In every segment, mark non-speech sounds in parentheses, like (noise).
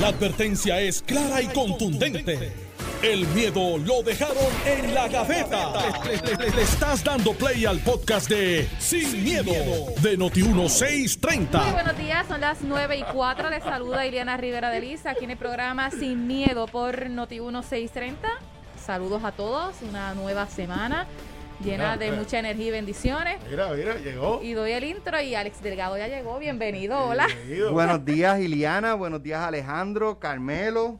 La advertencia es clara y contundente. El miedo lo dejaron en la gaveta. Le, estás dando play al podcast de Sin, miedo, de Muy Noti1630. buenos días, son las 9 y 4. Les saluda Iliana Rivera de Lisa aquí en el programa Sin Miedo por Noti 1630. Saludos a todos, una nueva semana llena Mira, de mira. mucha energía y bendiciones. Mira, mira, llegó. Y doy el intro y Alex Delgado ya llegó. Bienvenido, hola. Bienvenido. Buenos días, Iliana. Buenos días, Alejandro, Carmelo,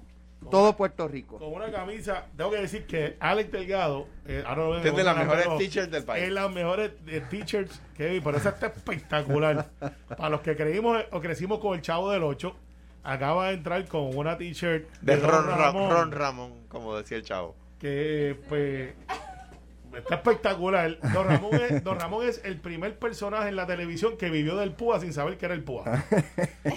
todo Puerto Rico. Con una camisa, tengo que decir que Alex Delgado, eh, ahora lo ven es de las mejores t-shirts del país. Es las mejores eh, t-shirts que vi, por eso está espectacular. (laughs) Para los que creímos o crecimos con el Chavo del 8, acaba de entrar con una t-shirt De Ron, Ramón. Ron Ramón, como decía el chavo. que pues está espectacular. Don Ramón, es, Don Ramón es el primer personaje en la televisión que vivió del PUA sin saber que era el PUA.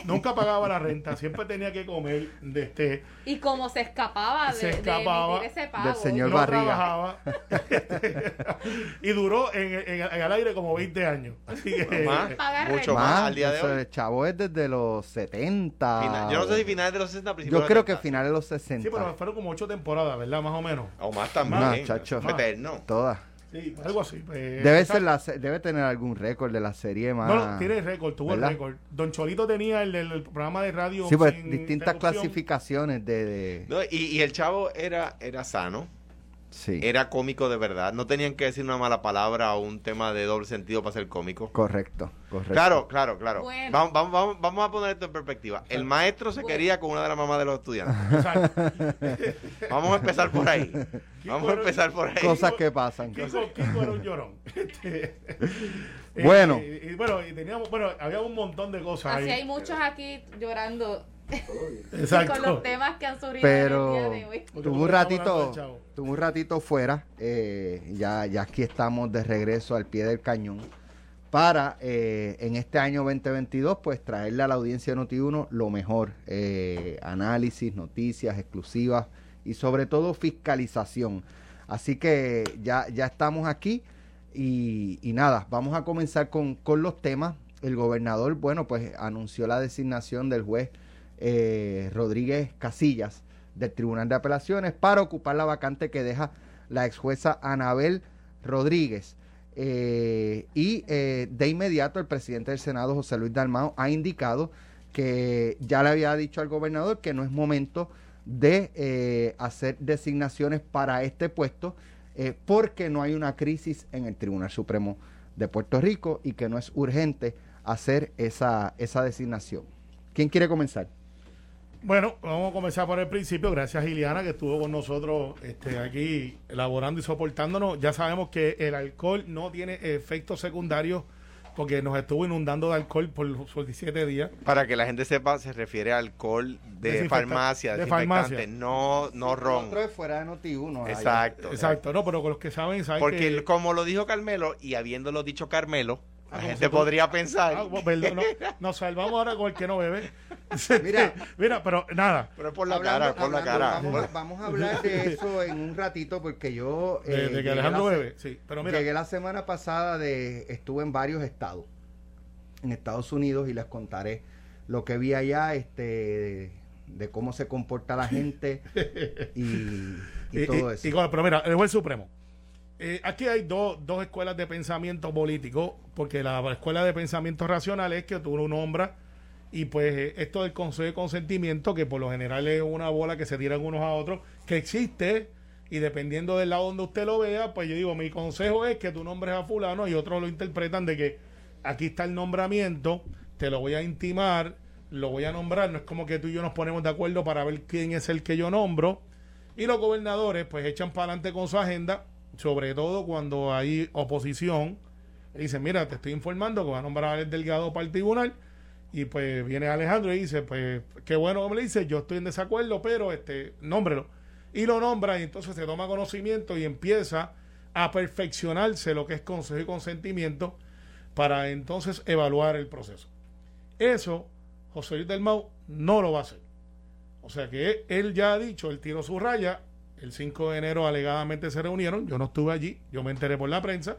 Nunca pagaba la renta, siempre tenía que comer de este Y como se escapaba de, Se escapaba emitir ese pago. del señor no Barriga. trabajaba (laughs) y duró en, en- en el aire como 20 años. Así que Más, (laughs) Pagar mucho renta. más al día de eso, hoy. el chavo es desde los 70. Final- yo no sé si finales de los 60 principios Yo creo que 70. finales de los 60. sí, pero fueron como 8 temporadas, ¿verdad? Más o menos. O más también. Más, chacho. Eterno. Todas. Sí, algo así. pues, Debe, ser la, debe tener algún récord de la serie más. No, no, tiene récord, tuvo ¿verdad? el récord. Don Cholito tenía el del programa de radio. Sí, pues distintas clasificaciones de. de- No, y, y el chavo era, era sano, sí, era cómico de verdad. No tenían que decir una mala palabra o un tema de doble sentido para ser cómico. correcto, correcto. Claro, claro, claro. Bueno. Vamos, vamos, vamos, vamos a poner esto en perspectiva. El maestro se Bueno. quería con una de las mamás de los estudiantes. (laughs) Vamos a empezar por ahí. Vamos a empezar por ahí. Cosas que pasan. Kiko, Kiko era un llorón. (laughs) Este, eh, Bueno. y, y bueno, y teníamos, bueno, había un montón de cosas Así ahí. hay muchos aquí llorando Exacto. con los temas que han surgido Pero en el día de hoy. Porque tuve un ratito, tuve un ratito fuera. eh, ya, ya aquí estamos de regreso al pie del cañón para eh, en este año 2022 pues traerle a la audiencia de Noti1 lo mejor, eh, análisis, noticias exclusivas y sobre todo fiscalización. Así que ya, ya estamos aquí y, y nada, vamos a comenzar con, con los temas. El gobernador, bueno, pues anunció la designación del juez eh, Rodríguez Casillas del Tribunal de Apelaciones para ocupar la vacante que deja la ex jueza Anabel Rodríguez. Eh, y eh, de inmediato el presidente del Senado, José Luis Dalmao, ha indicado que ya le había dicho al gobernador que no es momento de hacer designaciones para este puesto porque no hay una crisis en el Tribunal Supremo de Puerto Rico y que no es urgente hacer esa, esa designación. ¿Quién quiere comenzar? Bueno, vamos a comenzar por el principio. Gracias, Iliana, que estuvo con nosotros este, aquí elaborando y soportándonos. Ya sabemos que el alcohol no tiene efectos secundarios porque nos estuvo inundando de alcohol por los por 17 días. Para que la gente sepa, se refiere a alcohol de Desinfecta- farmacia, de farmacia. no, no ron. Otro es fuera de Noti1. allá. Exacto. Exacto, no, pero con los que saben, saben Porque que... como lo dijo Carmelo, y habiéndolo dicho Carmelo, la gente si tú- podría pensar. Ah, bueno, perdón, no, nos salvamos ahora con el que no bebe. (laughs) Mira. (laughs) Mira, pero nada. pero es por la Hablando- cara, por la hablando- cara. Vamos, a- vamos a hablar de eso en un ratito porque yo... De, eh, de que llegué Alejandro bebe, sí. Pero mira, Llegué la semana pasada de estuve en varios estados en Estados Unidos y les contaré lo que vi allá este de, de cómo se comporta la gente (laughs) y, y todo eso. y pero mira, el juez supremo. Eh, aquí hay dos, escuelas de pensamiento político, porque la escuela de pensamiento racional es que tú lo nombras y pues esto del consejo de consentimiento, que por lo general es una bola que se tiran unos a otros, que existe y dependiendo del lado donde usted lo vea, pues yo digo, mi consejo es que tú nombres a fulano y otros lo interpretan de que aquí está el nombramiento, te lo voy a intimar, lo voy a nombrar, no es como que tú y yo nos ponemos de acuerdo para ver quién es el que yo nombro. Y los gobernadores pues echan para adelante con su agenda, sobre todo cuando hay oposición. Dicen, mira, te estoy informando que va a nombrar el Delgado para el tribunal. Y pues viene Alejandro y dice, pues qué bueno me dice, yo estoy en desacuerdo, pero este, nómbrelo. Y lo nombra y entonces se toma conocimiento y empieza a perfeccionarse lo que es consejo y consentimiento para entonces evaluar el proceso. Eso José Luis del Mau no lo va a hacer. O sea que él ya ha dicho, él tiró su raya, el 5 de enero alegadamente se reunieron, yo no estuve allí, yo me enteré por la prensa,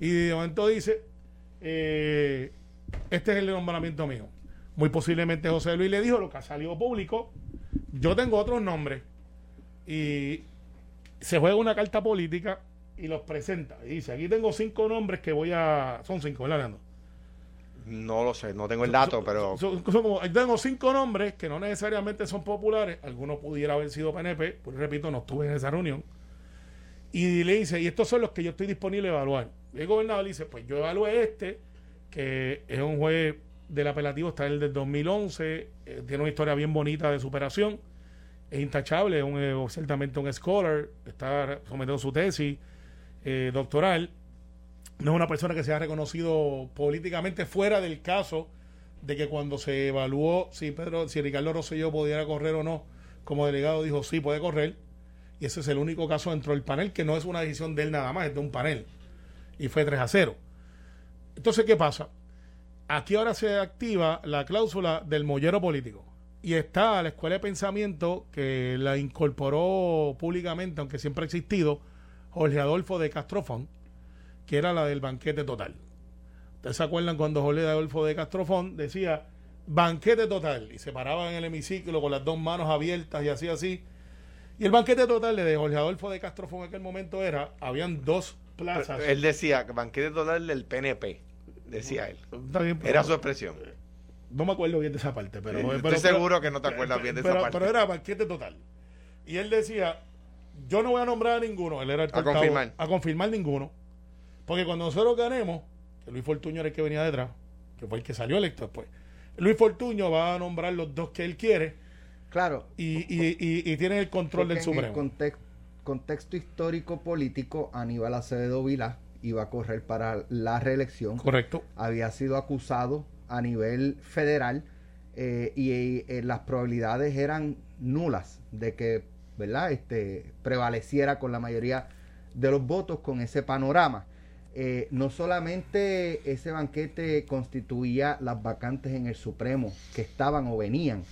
y de momento dice, eh, este es el nombramiento mío. Muy posiblemente José Luis le dijo lo que ha salido público. Yo tengo otros nombres. Y se juega una carta política y los presenta. Y dice, aquí tengo cinco nombres que voy a... Son cinco, ¿verdad, Leandro? No lo sé, no tengo el dato, pero Son- son como- tengo cinco nombres que no necesariamente son populares. Algunos pudiera haber sido PNP. Pues repito, no estuve en esa reunión. Y le dice, y estos son los que yo estoy disponible a evaluar. Y el gobernador le dice, pues yo evalué este, que es un juez del apelativo, está el del 2011, eh, tiene una historia bien bonita de superación, es intachable, es un, eh, ciertamente un scholar, está sometiendo su tesis eh, doctoral, no es una persona que se ha reconocido políticamente fuera del caso de que cuando se evaluó si Pedro, si Ricardo Rosselló pudiera correr o no, como delegado dijo sí puede correr, y ese es el único caso dentro del panel que no es una decisión de él nada más, es de un panel, y fue 3 a 0. Entonces, ¿qué pasa? Aquí ahora se activa la cláusula del mollero político. Y está la escuela de pensamiento que la incorporó públicamente, aunque siempre ha existido, Jorge Adolfo de Castrofón, que era la del banquete total. ¿Ustedes se acuerdan cuando Jorge Adolfo de Castrofón decía banquete total? Y se paraba en el hemiciclo con las dos manos abiertas y así, así. Y el banquete total de Jorge Adolfo de Castrofón en aquel momento era, habían dos plazas. él decía que banquete total del PNP, decía él. Bien, Era su expresión. No me acuerdo bien de esa parte, pero... Estoy pero- seguro que no te acuerdas bien de esa parte. Pero era banquete total. Y él decía, yo no voy a nombrar a ninguno. Él era el A portavoz, confirmar. A confirmar ninguno. Porque cuando nosotros ganemos, que Luis Fortuño era el que venía detrás, que fue el que salió electo después, Luis Fortuño va a nombrar los dos que él quiere Claro. y, y, y, y tiene el control del porque en el context- contexto histórico político, Aníbal Acevedo Vilá iba a correr para la reelección. Correcto. había sido acusado a nivel federal eh, y eh, las probabilidades eran nulas de que verdad este prevaleciera con la mayoría de los votos con ese panorama Eh, no solamente ese banquete constituía las vacantes en el Supremo que estaban o venían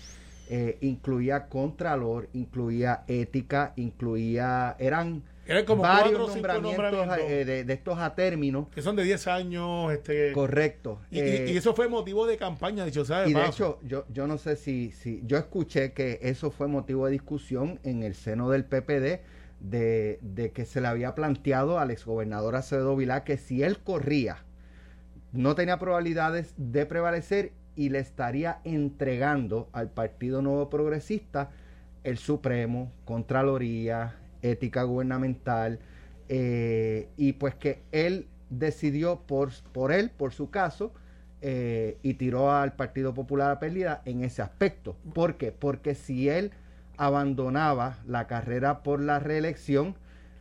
eh, incluía contralor incluía ética incluía eran como varios nombramientos nombramientos. eh, de, de estos a término Que son de 10 años. este correcto y, Eh, y eso fue motivo de campaña, dicho sea de y de hecho, yo, yo no sé si, si yo escuché que eso fue motivo de discusión en el seno del PPD de, que se le había planteado al exgobernador Acevedo Vilá que si él corría no tenía probabilidades de prevalecer y le estaría entregando al Partido Nuevo Progresista el Supremo, Contraloría, Ética Gubernamental, eh, y pues que él decidió por, por él, por su caso, eh, y tiró al Partido Popular a pérdida en ese aspecto. ¿Por qué? Porque si él abandonaba la carrera por la reelección,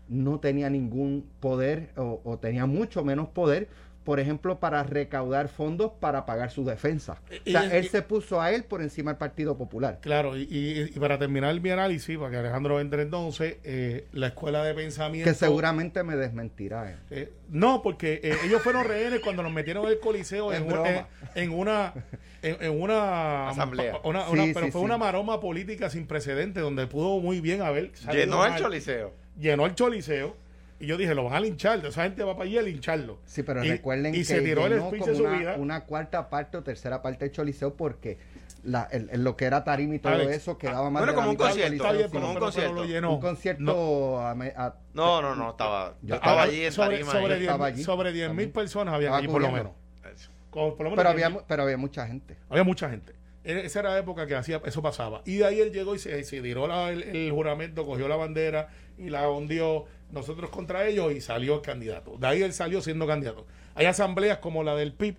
no tenía ningún poder o, o tenía mucho menos poder, por ejemplo, para recaudar fondos para pagar su defensa. O sea, Y- él y- se puso a él por encima del Partido Popular. Claro, y, y- y para terminar mi análisis, para que Alejandro entre entonces, eh, la escuela de pensamiento... Que seguramente me desmentirá él. Eh, no, porque eh, ellos fueron rehenes cuando nos metieron en el coliseo en, En un- broma. en- en una en, en una Asamblea. una- Sí, una- pero sí, fue sí. una maroma política sin precedentes donde pudo muy bien haber Llenó el mal. choliseo. llenó el choliseo y yo dije lo van a linchar esa gente va para allí a lincharlo Sí, pero Y- recuerden y que se tiró el speech de su una, vida una cuarta parte o tercera parte del Choliseo porque la, el- el- lo que era tarima y todo Alex, eso quedaba más bueno, de como la un concierto, pero- como un concierto. lo llenó. un concierto No. a a- No, no, no, estaba. Yo estaba Ah, allí en sobre, tarima. sobre ahí. 10 Estaba allí, sobre 10 mil personas había allí por lo menos. Eso. Por lo menos pero 10.000. había pero había mucha gente Había mucha gente. Esa era la época que hacía eso pasaba. Y de ahí él llegó y se, se tiró el, juramento, cogió la bandera y la hundió nosotros contra ellos y salió el candidato. De ahí él salió siendo candidato. Hay asambleas como la del PIB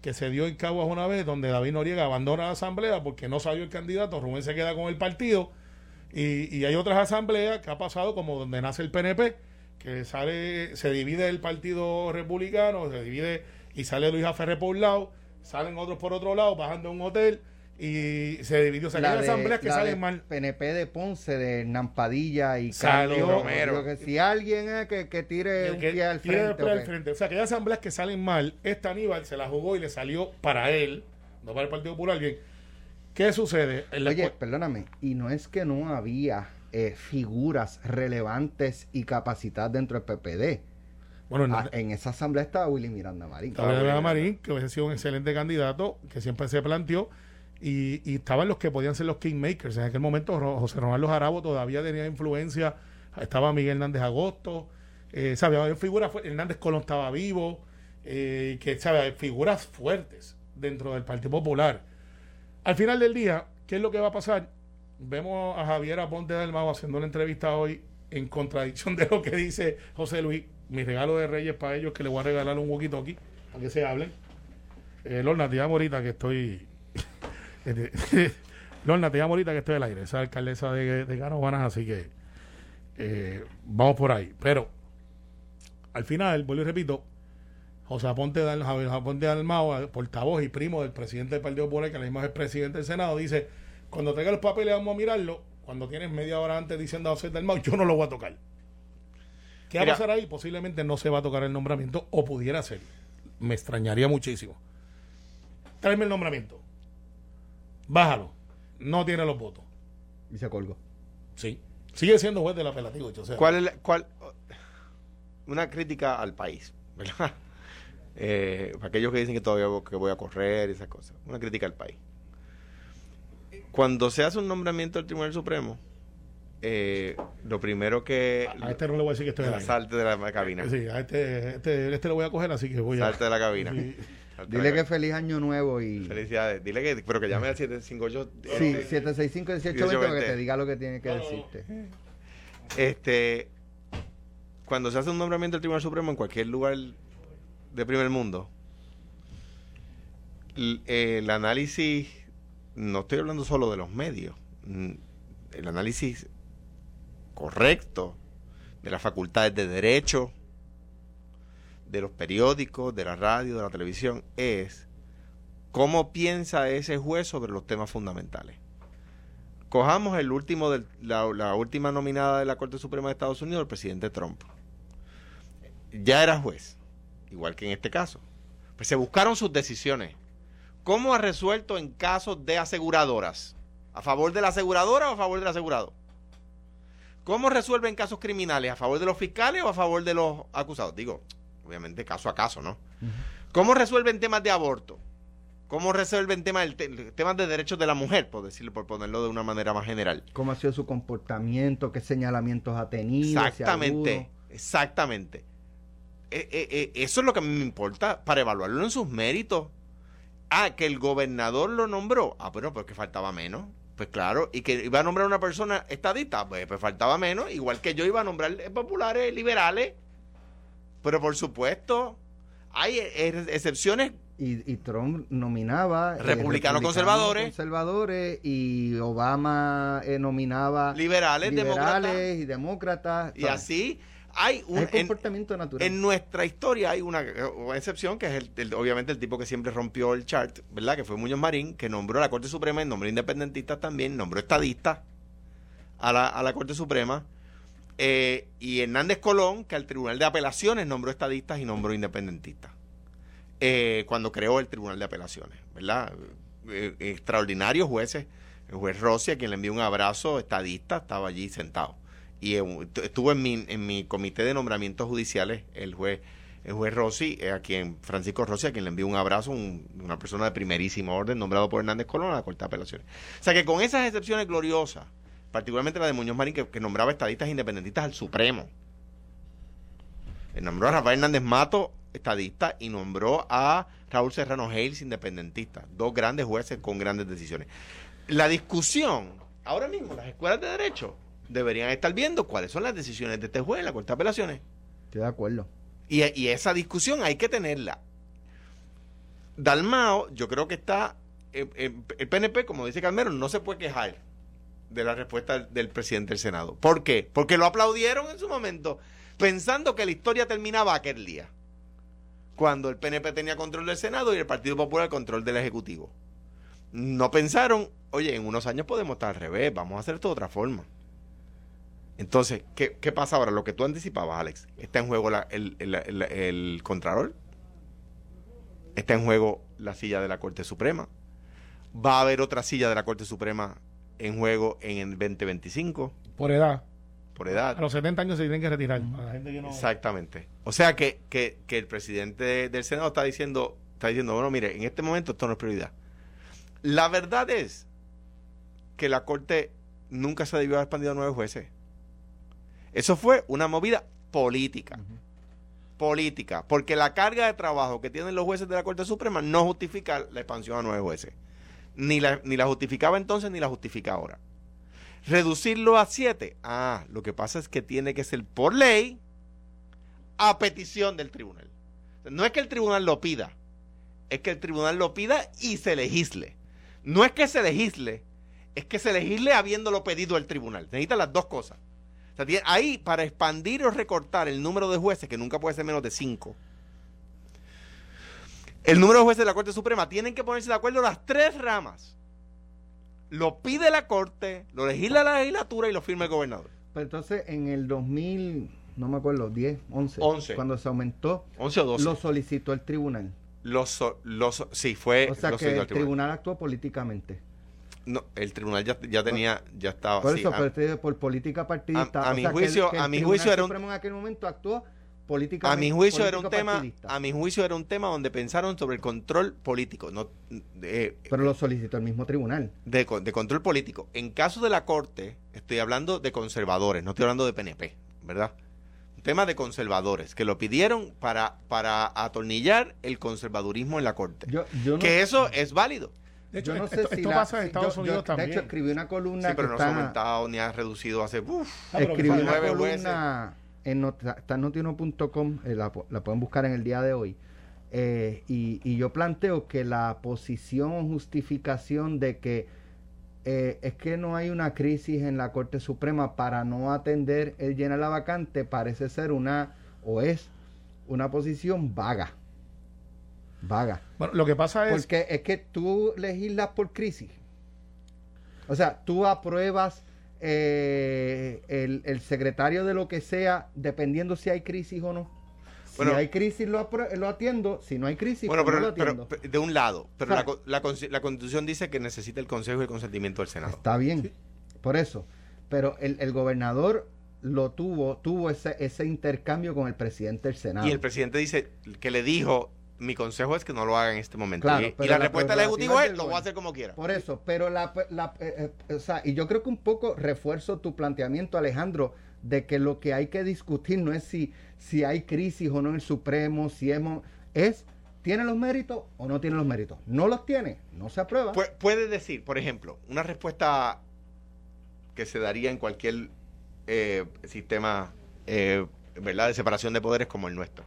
que se dio en Caguas una vez, donde David Noriega abandona la asamblea porque no salió el candidato, Rubén se queda con el partido. Y, y hay otras asambleas que ha pasado como donde nace el PNP, que sale, se divide el partido republicano, se divide y sale Luis Aferre por un lado, salen otros por otro lado, bajan de un hotel y se dividió. O sea, hay de- asambleas que la salen de mal. PNP de Ponce de Nampadilla y Carlos Romero. que si alguien eh, que, que tire un que pie al frente pie al ok. frente. O sea, que hay asambleas que salen mal. Esta Aníbal se la jugó y le salió para él, no para el Partido Popular. Bien. ¿Qué sucede? En la Oye, perdóname, y no es que no había eh, figuras relevantes y capacitadas dentro del PPD. bueno, en- Ah, en esa asamblea estaba Willy Miranda Marín. Estaba Elena Marín, que hubiese sido un excelente candidato, que siempre se planteó. Y, estaban los que podían ser los kingmakers. En aquel momento José Ronaldo Jarabo todavía tenía influencia, estaba Miguel Hernández Agosto, eh, ¿sabe? Había figuras, Hernández Colón estaba vivo, eh, que ¿sabe? Figuras fuertes dentro del Partido Popular. Al final del día, ¿qué es lo que va a pasar? Vemos a Javier Aponte del Mago haciendo una entrevista hoy en contradicción de lo que dice José Luis. Mi regalo de Reyes para ellos, que le voy a regalar un walkie-talkie para que se hablen. Eh, Lorna, te ahorita que estoy. Este, (laughs) Lorna, te llamo ahorita que estoy al aire. Esa alcaldesa de, de así que eh, vamos por ahí. Pero al final, vuelvo y repito, José Aponte Javier Aponte Dalmao, portavoz y primo del presidente del Partido Popular, que además es presidente del Senado, dice: Cuando traiga los papeles, vamos a mirarlo. Cuando tienes media hora antes diciendo a José Dalmao, yo no lo voy a tocar. ¿Qué va a pasar ahí? Posiblemente no se va a tocar el nombramiento, o pudiera ser. Me extrañaría muchísimo. Tráeme el nombramiento. Bájalo. No tiene los votos. Y se colgó. Sí. Sigue siendo juez del apelativo. o sea, ¿Cuál es la- cuál, una crítica al país, ¿verdad? (laughs) Eh, para aquellos que dicen que todavía vo- que voy a correr y esas cosas. Una crítica al país. Cuando se hace un nombramiento del Tribunal Supremo, eh, lo primero que... A este no le voy a decir que estoy en la Salte de la cabina. Sí, a este, este, este lo voy a coger, así que voy a. Salte de la cabina. Sí. Dile que feliz año nuevo y... Felicidades. Dile que, pero que llame al 758. Sí, este, 765-1820 para que te diga lo que tiene que decirte. Este, cuando se hace un nombramiento del Tribunal Supremo en cualquier lugar de primer mundo, l- el análisis, no estoy hablando solo de los medios, el análisis correcto de las facultades de derecho, de los periódicos, de la radio, de la televisión, es cómo piensa ese juez sobre los temas fundamentales. Cojamos el último la, la última nominada de la Corte Suprema de Estados Unidos, el presidente Trump. Ya era juez, igual que en este caso. Pues se buscaron sus decisiones. ¿Cómo ha resuelto en casos de aseguradoras? ¿A favor de la aseguradora o a favor del asegurado? ¿Cómo resuelve en casos criminales? ¿A favor de los fiscales o a favor de los acusados? Digo, obviamente caso a caso, ¿no? ¿Cómo resuelve en temas de aborto? ¿Cómo resuelve en temas, el te- temas de derechos de la mujer, por decirlo, por ponerlo de una manera más general? ¿Cómo ha sido su comportamiento? ¿Qué señalamientos ha tenido? Exactamente, exactamente. Eh, eh, eh, eso es lo que a mí me importa para evaluarlo en sus méritos. Ah, que el gobernador lo nombró. Ah, pero pues que faltaba menos. Pues claro, y que iba a nombrar una persona estadista, pues, pues faltaba menos. Igual que yo iba a nombrar populares, liberales. Pero por supuesto, hay eh, excepciones Y, y Trump nominaba... eh, Republicanos conservadores. conservadores y Obama eh, nominaba liberales, demócratas. liberales y demócratas. Y ¿sabes? así hay un... En- comportamiento natural. En nuestra historia hay una, una excepción, que es el, el- obviamente el tipo que siempre rompió el chart, ¿verdad? Que fue Muñoz Marín, que nombró a la Corte Suprema, y nombró independentistas también, nombró estadistas a la, a la Corte Suprema. Eh, y Hernández Colón, que al Tribunal de Apelaciones nombró estadistas y nombró independentistas. Eh, cuando creó el Tribunal de Apelaciones, ¿verdad? Eh, extraordinarios jueces. El juez Rossi, a quien le envió un abrazo, estadista, estaba allí sentado y eh, estuvo en mi, en mi comité de nombramientos judiciales el juez el juez Rossi, eh, a quien Francisco Rossi, a quien le envió un abrazo, un- una persona de primerísimo orden, nombrado por Hernández Colón a la Corte de Apelaciones. O sea que con esas excepciones gloriosas, particularmente la de Muñoz Marín, que, que nombraba estadistas independentistas al Supremo, nombró a Rafael Hernández Mato, estadista, y nombró a Raúl Serrano Hales, independentista. Dos grandes jueces con grandes decisiones. La discusión, ahora mismo, las escuelas de derecho deberían estar viendo cuáles son las decisiones de este juez en la Corte de Apelaciones. Estoy de acuerdo. Y, y esa discusión hay que tenerla. Dalmao, yo creo que está. eh, eh, el PNP, como dice Calmero, no se puede quejar de la respuesta del, presidente del Senado. ¿Por qué? Porque lo aplaudieron en su momento, pensando que la historia terminaba aquel día. Cuando el PNP tenía control del Senado y el Partido Popular control del Ejecutivo. No pensaron, oye, en unos años podemos estar al revés, vamos a hacer esto de otra forma. Entonces, ¿qué, qué pasa ahora? Lo que tú anticipabas, Alex, está en juego el, el, el- el Contralor, está en juego la silla de la Corte Suprema, va a haber otra silla de la Corte Suprema en juego en el 2025, Por edad. por A edad. los 70 años se tienen que retirar. Para la gente que no- Exactamente. O sea que, que, que el presidente del Senado está diciendo, está diciendo, bueno, mire, en este momento esto no es prioridad. La verdad es que la Corte nunca se debió haber expandido a nueve jueces. Eso fue una movida política. Política. Porque la carga de trabajo que tienen los jueces de la Corte Suprema no justifica la expansión a nueve jueces. Ni la, ni la justificaba entonces ni la justifica ahora. Reducirlo a siete. Ah, lo que pasa es que tiene que ser por ley a petición del tribunal. No es que el tribunal lo pida, es que el tribunal lo pida y se legisle. No es que se legisle, es que se legisle habiéndolo pedido el tribunal. Necesita las dos cosas. Ahí, para expandir o recortar el número de jueces, que nunca puede ser menos de cinco, el número de jueces de la Corte Suprema tienen que ponerse de acuerdo las tres ramas. Lo pide la Corte, lo legisla la legislatura y lo firma el gobernador. Pero entonces, en el 2000, no me acuerdo, 10, 11, 11. cuando se aumentó, 11 o 12. lo solicitó el tribunal. Los, los, sí, fue. O sea que el tribunal actuó políticamente. No, el tribunal ya, ya tenía, ya estaba. Por sí, eso, ah, pero usted dice por política partidista. A- a mi sea, que el- juicio- que el a mi juicio era un- Supremo en aquel momento actuó a políticamente. mi juicio era un tema, a mi juicio era un tema donde pensaron sobre el control político, no de, Pero lo solicitó el mismo tribunal. de, con- de control político. En caso de la corte, estoy hablando de conservadores, no estoy hablando de PNP, ¿verdad? Un tema de conservadores que lo pidieron para para atornillar el conservadurismo en la corte. Yo, yo no, que eso es válido. De hecho, yo no esto, sé si esto la- pasa en Estados yo- Unidos yo, también. De hecho, escribí una columna Sí, pero que no se ha está, aumentado ni ha reducido hace uf, Ah, escribí una nueve columna está en notiuno.com, eh, la, la pueden buscar en el día de hoy. eh, y, y yo planteo que la posición o justificación de que eh, es que no hay una crisis en la Corte Suprema para no atender el llenar la vacante parece ser una o es una posición vaga. Vaga. Bueno, lo que pasa es Porque es que tú legislas por crisis. O sea, tú apruebas eh, el, el secretario de lo que sea, dependiendo si hay crisis o no. Si Bueno. hay crisis lo, lo atiendo, si no hay crisis Bueno, pues no pero, lo atiendo. pero de un lado, pero la, la, la constitución dice que necesita el consejo y el consentimiento del Senado. Está bien, por eso. Pero el, el gobernador lo tuvo, tuvo ese, ese intercambio con el presidente del Senado. Y el presidente dice que le dijo, mi consejo es que no lo haga en este momento. Claro, y, la, la respuesta del Ejecutivo es lo voy a hacer como quiera. Por eso, pero la, la- eh, eh, o sea, y yo creo que un poco refuerzo tu planteamiento, Alejandro, de que lo que hay que discutir no es si, si hay crisis o no en el Supremo, si hemos, es, ¿tiene los méritos o no tiene los méritos? No los tiene, no se aprueba. Pu- puede decir, por ejemplo, una respuesta que se daría en cualquier eh, sistema eh, ¿verdad? de separación de poderes como el nuestro.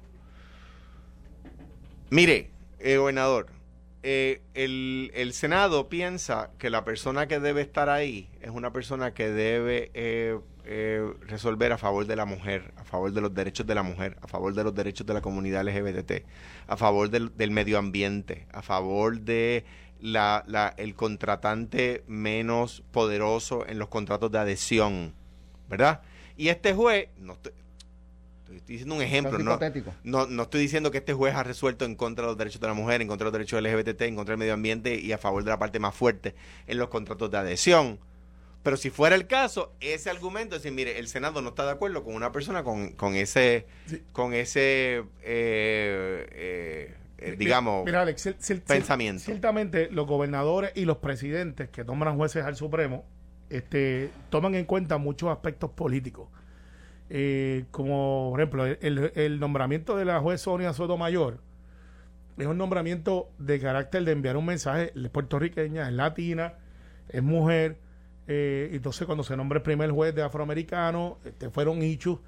Mire, eh, gobernador, eh, el, Senado piensa que la persona que debe estar ahí es una persona que debe eh, eh, resolver a favor de la mujer, a favor de los derechos de la mujer, a favor de los derechos de la comunidad LGBT, a favor del, medio ambiente, a favor de la, la- el contratante menos poderoso en los contratos de adhesión, ¿verdad? Y este juez, no estoy diciendo un ejemplo, no, no, no estoy diciendo que este juez ha resuelto en contra de los derechos de la mujer, en contra de los derechos LGBT, en contra del medio ambiente y a favor de la parte más fuerte en los contratos de adhesión. Pero si fuera el caso, ese argumento es decir, mire, el Senado no está de acuerdo con una persona con, con ese, Sí. con ese, eh, eh, digamos, Mira, Alex, pensamiento. Ciertamente, los gobernadores y los presidentes que nombran jueces al Supremo este, toman en cuenta muchos aspectos políticos. Eh, como, por ejemplo, el, el nombramiento de la juez Sonia Sotomayor es un nombramiento de carácter de enviar un mensaje es puertorriqueña, es latina, es mujer. eh, entonces, cuando se nombra el primer juez de afroamericano, este, fueron hechos.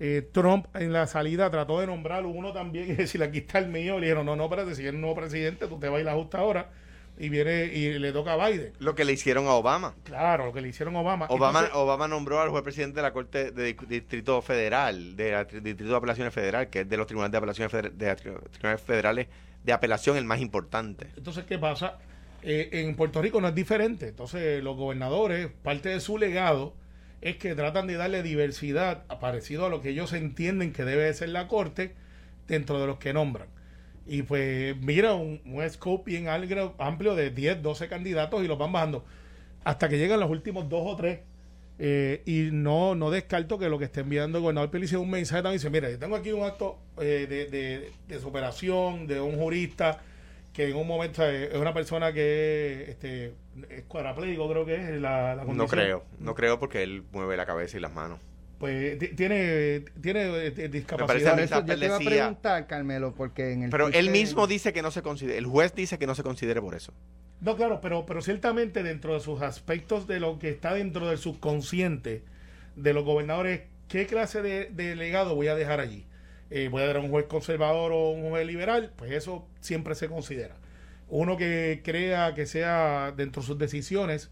Eh, Trump en la salida trató de nombrar uno también y (laughs) decirle aquí está el mío. Le dijeron, no, no, espérate, si un nuevo presidente, tú te vas a ir justo ahora. Y viene y le toca a Biden. lo que le hicieron a Obama. Claro, lo que le hicieron a Obama. Obama, Entonces, Obama nombró al juez presidente de la Corte de Distrito Federal, de la Tri- Distrito de Apelaciones Federal, que es de los tribunales de apelaciones feder- de tribunales federales de apelación el más importante. Entonces, ¿qué pasa? Eh, en Puerto Rico no es diferente. Entonces, los gobernadores, parte de su legado es que tratan de darle diversidad, parecido a lo que ellos entienden que debe de ser la Corte, dentro de los que nombran. Y pues, mira, un, un scope bien amplio de 10, 12 candidatos y los van bajando hasta que llegan los últimos dos o tres. Eh, y no, no descarto que lo que esté enviando el gobernador Pelici es un mensaje también. Dice, mira, yo tengo aquí un acto eh, de, de- de superación de un jurista que en un momento eh, es una persona que este, es cuadraplégico, creo que es la, la No creo, no creo porque él mueve la cabeza y las manos. Pues ti- tiene, tiene eh, discapacidad. eso yo te iba a preguntar, Carmelo, porque en el Pero él mismo dice que no se considere, el juez dice que no se considere por eso. No, claro, pero, pero ciertamente dentro de sus aspectos de lo que está dentro del subconsciente de los gobernadores, ¿qué clase de, de legado voy a dejar allí? Eh, ¿Voy a dar a un juez conservador o un juez liberal? Pues eso siempre se considera. Uno que crea que sea dentro de sus decisiones,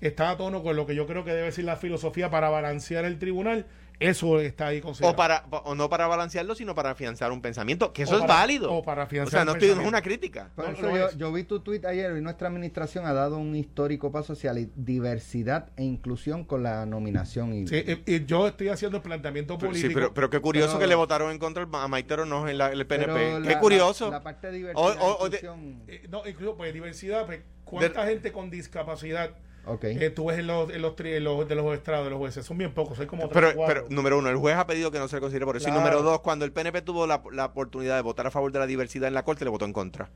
está a tono con lo que yo creo que debe ser la filosofía para balancear el tribunal, eso está ahí considerado. O, para, o no para balancearlo, sino para afianzar un pensamiento, que eso O es válido. o para o afianzar sea, un no, estoy, no es una crítica. Por No, eso yo, es. yo vi tu tweet ayer y nuestra administración ha dado un histórico paso hacia la diversidad e inclusión con la nominación. Y, Sí, y- y yo estoy haciendo el planteamiento Pero- político. Sí, pero, pero qué curioso Pero- que le votaron en contra a Maite no en la, el PNP. qué la- curioso. La, la parte de O- diversidad o- o e de-. Eh, no, incluso pues diversidad, pues, ¿cuánta gente con discapacidad ok. eh, tú ves en los, en los, tri- en los- de los estrados de los jueces? Son bien pocos, hay como Pero, pero, número uno, el juez ha pedido que no se le considere por eso. Claro. Y número dos, cuando el PNP tuvo la, la oportunidad de votar a favor de la diversidad en la corte, le votó en contra.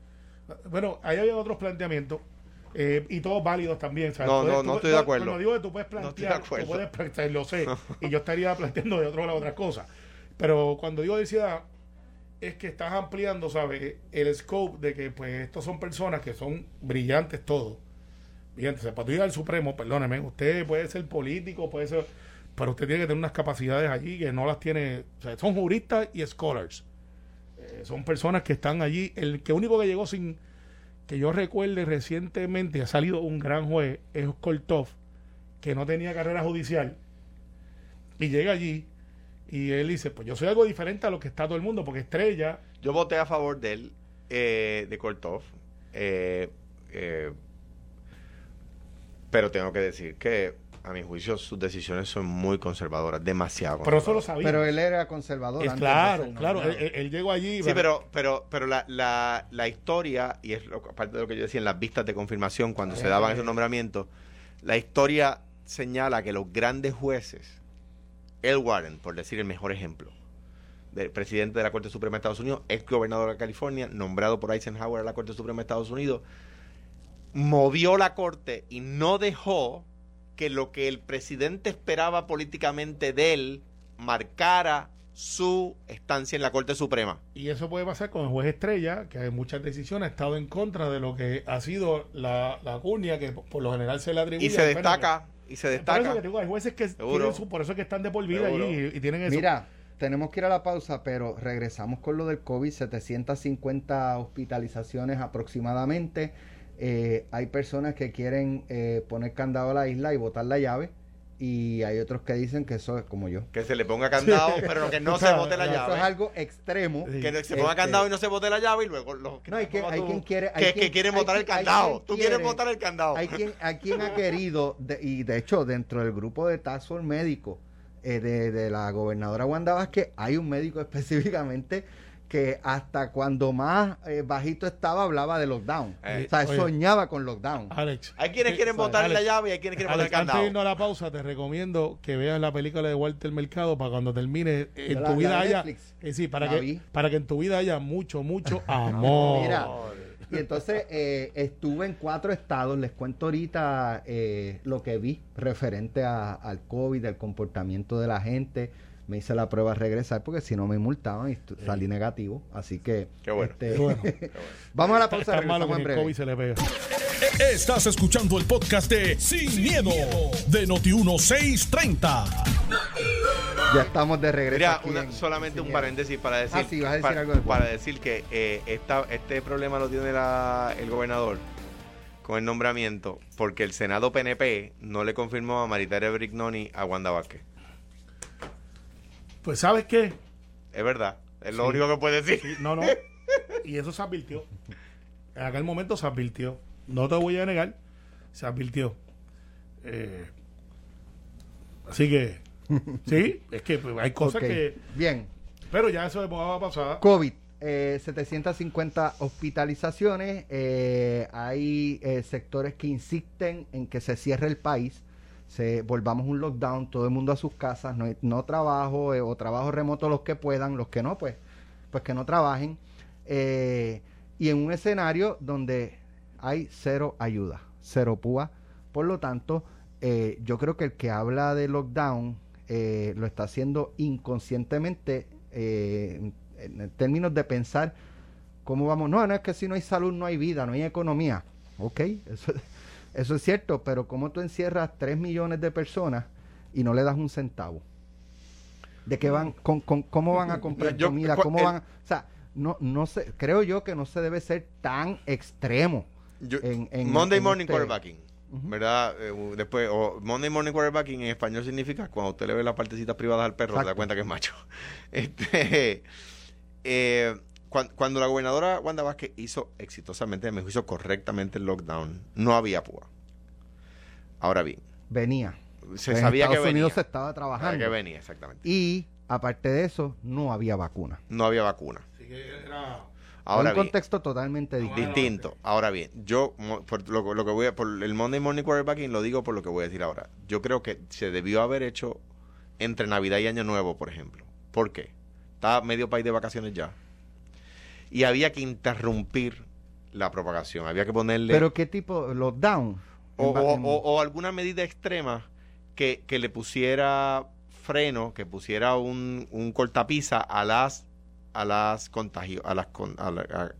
Bueno, ahí hay otros planteamientos eh, y todos válidos también. ¿sabes? No, no, no tú- estoy de acuerdo. Cuando digo que tú puedes No estoy de plantear, acuerdo. tú puedes plantear, lo sé, (laughs) y yo estaría planteando de otro lado otras cosas. Pero cuando digo diversidad, es que estás ampliando, ¿sabes? El scope de que, pues, estos son personas que son brillantes todos. O sea, para tú ir al Supremo, perdóneme, usted puede ser político, puede ser. Pero usted tiene que tener unas capacidades allí que no las tiene. O sea, son juristas y scholars. Eh, son personas que están allí. El que único que llegó sin que yo recuerde recientemente ha salido un gran juez es Kortov que no tenía carrera judicial y llega allí y él dice pues yo soy algo diferente a lo que está todo el mundo porque estrella Yo voté a favor de él, eh, de Kortov, eh, eh, pero tengo que decir que, a mi juicio, sus decisiones son muy conservadoras, demasiado pero eso lo sabía Pero él era conservador. Es antes de claro ser claro él, él- llegó allí Sí, pero, pero, pero la, la, la historia, y es lo, parte de lo que yo decía en las vistas de confirmación cuando se daban esos nombramientos, la historia señala que los grandes jueces, El Warren, por decir el mejor ejemplo, del presidente de la Corte Suprema de Estados Unidos, ex gobernador de California, nombrado por Eisenhower a la Corte Suprema de Estados Unidos, movió la Corte y no dejó que lo que el presidente esperaba políticamente de él marcara su estancia en la Corte Suprema. y eso puede pasar con el juez estrella que en muchas decisiones ha estado en contra de lo que ha sido la, la cuña que por lo general se le atribuye Y se destaca, y se Por eso destaca. que digo, hay jueces que Seguro. tienen su, por eso es que están de por vida allí y, y tienen eso Mira, tenemos que ir a la pausa, pero regresamos con lo del COVID, 750 hospitalizaciones aproximadamente. Eh, hay personas que quieren eh, poner candado a la isla y botar la llave, y hay otros que dicen que eso es como yo. Que se le ponga candado, pero que no se (laughs) bote la No, Eso es llave. algo extremo. Sí. Que se ponga Este, candado y no se bote la llave y luego los No, hay que- hay quien quiere- hay que, quien- que quieren hay botar el candado. quien Tú quieres quiere- botar el candado. Hay quien, hay quien ha querido, de- y de hecho dentro del grupo de Task Force Médico eh, de, de la gobernadora Wanda Vázquez, hay un médico (laughs) específicamente que hasta cuando más eh, bajito estaba hablaba de lockdown. Eh, o sea, oye. soñaba con lockdown. Alex Hay quienes quieren botar la llave y hay quienes quieren botar el antes de candado. irnos a la pausa, te recomiendo que veas la película de Walter Mercado para cuando termine en La- tu la vida haya. Eh, sí, para La que, vi. para que en tu vida haya mucho, mucho (laughs) amor. Mira, y entonces eh, estuve en cuatro estados, les cuento ahorita eh, lo que vi referente a- al COVID, el comportamiento de la gente. Me hice la prueba a regresar porque si no me multaban y salí negativo. Así que... Qué bueno. este, Qué bueno. (laughs) vamos a la pausa. está malo en ni el breve. COVID se le pega. Estás escuchando el podcast de Sin, miedo, de Noti1630. Ya estamos de regreso. Mira, aquí una- en- solamente en un paréntesis para decir, Ah, sí, vas a decir para, algo después. para decir que eh, esta- este problema lo tiene la- el gobernador con el nombramiento porque el Senado PNP no le confirmó a Maritaria Brignoni a Wanda Vázquez. Pues, ¿sabes qué? Es verdad, es lo Sí. único que puede decir. Sí, no, no. Y eso se advirtió. En aquel momento se advirtió. No te voy a negar, se advirtió. Eh, así que, sí, es que pues, hay cosas que. Bien, Pero ya eso de moda pasada. COVID. eh, 750 hospitalizaciones. eh, hay eh, sectores que insisten en que se cierre el país. Se, volvamos un lockdown, todo el mundo a sus casas, no, no trabajo eh, o trabajo remoto los que puedan, los que no, pues, pues que no trabajen. Eh, y en un escenario donde hay cero ayuda, cero púa. Por lo tanto, eh, yo creo que el que habla de lockdown eh, lo está haciendo inconscientemente eh, en, en términos de pensar cómo vamos. No, no es que si no hay salud no hay vida, no hay economía. Ok, eso, eso es cierto, pero ¿cómo tú encierras 3 millones de personas y no le das un centavo? ¿De qué van, con, con- cómo van a comprar Yo- comida? ¿Cómo el- van? a- O sea, no, no sé, creo yo que no se debe ser tan extremo. Yo- en- en- Monday en Morning este- Quarterbacking. ¿verdad? Eh, después, o Monday Morning Quarterbacking en español significa cuando usted le ve las partecitas privadas al perro, se da Exacto. cuenta que es macho. (laughs) Este, eh, cuan- cuando, la gobernadora Wanda Vázquez hizo exitosamente, a mi juicio, correctamente el lockdown, no había púa. Ahora bien, Venía. se En sabía que Estados venía. Unidos se estaba Sabía trabajando. que venía, exactamente. Y aparte de eso, no había vacuna. No había vacuna. Así que era- Ahora un bien, contexto totalmente distinto. distinto. Ahora bien, yo mo- por lo, lo que voy a, por el Monday Morning Quarterbacking lo digo por lo que voy a decir ahora. Yo creo que se debió haber hecho entre Navidad y Año Nuevo, por ejemplo. ¿Por qué? Estaba medio país de vacaciones ya. Y había que interrumpir la propagación. Había que ponerle Pero qué tipo, lockdown. o, o- o- o alguna medida extrema que, que le pusiera freno, que pusiera un, un cortapisa a las a las contagios, a las con- a la- a-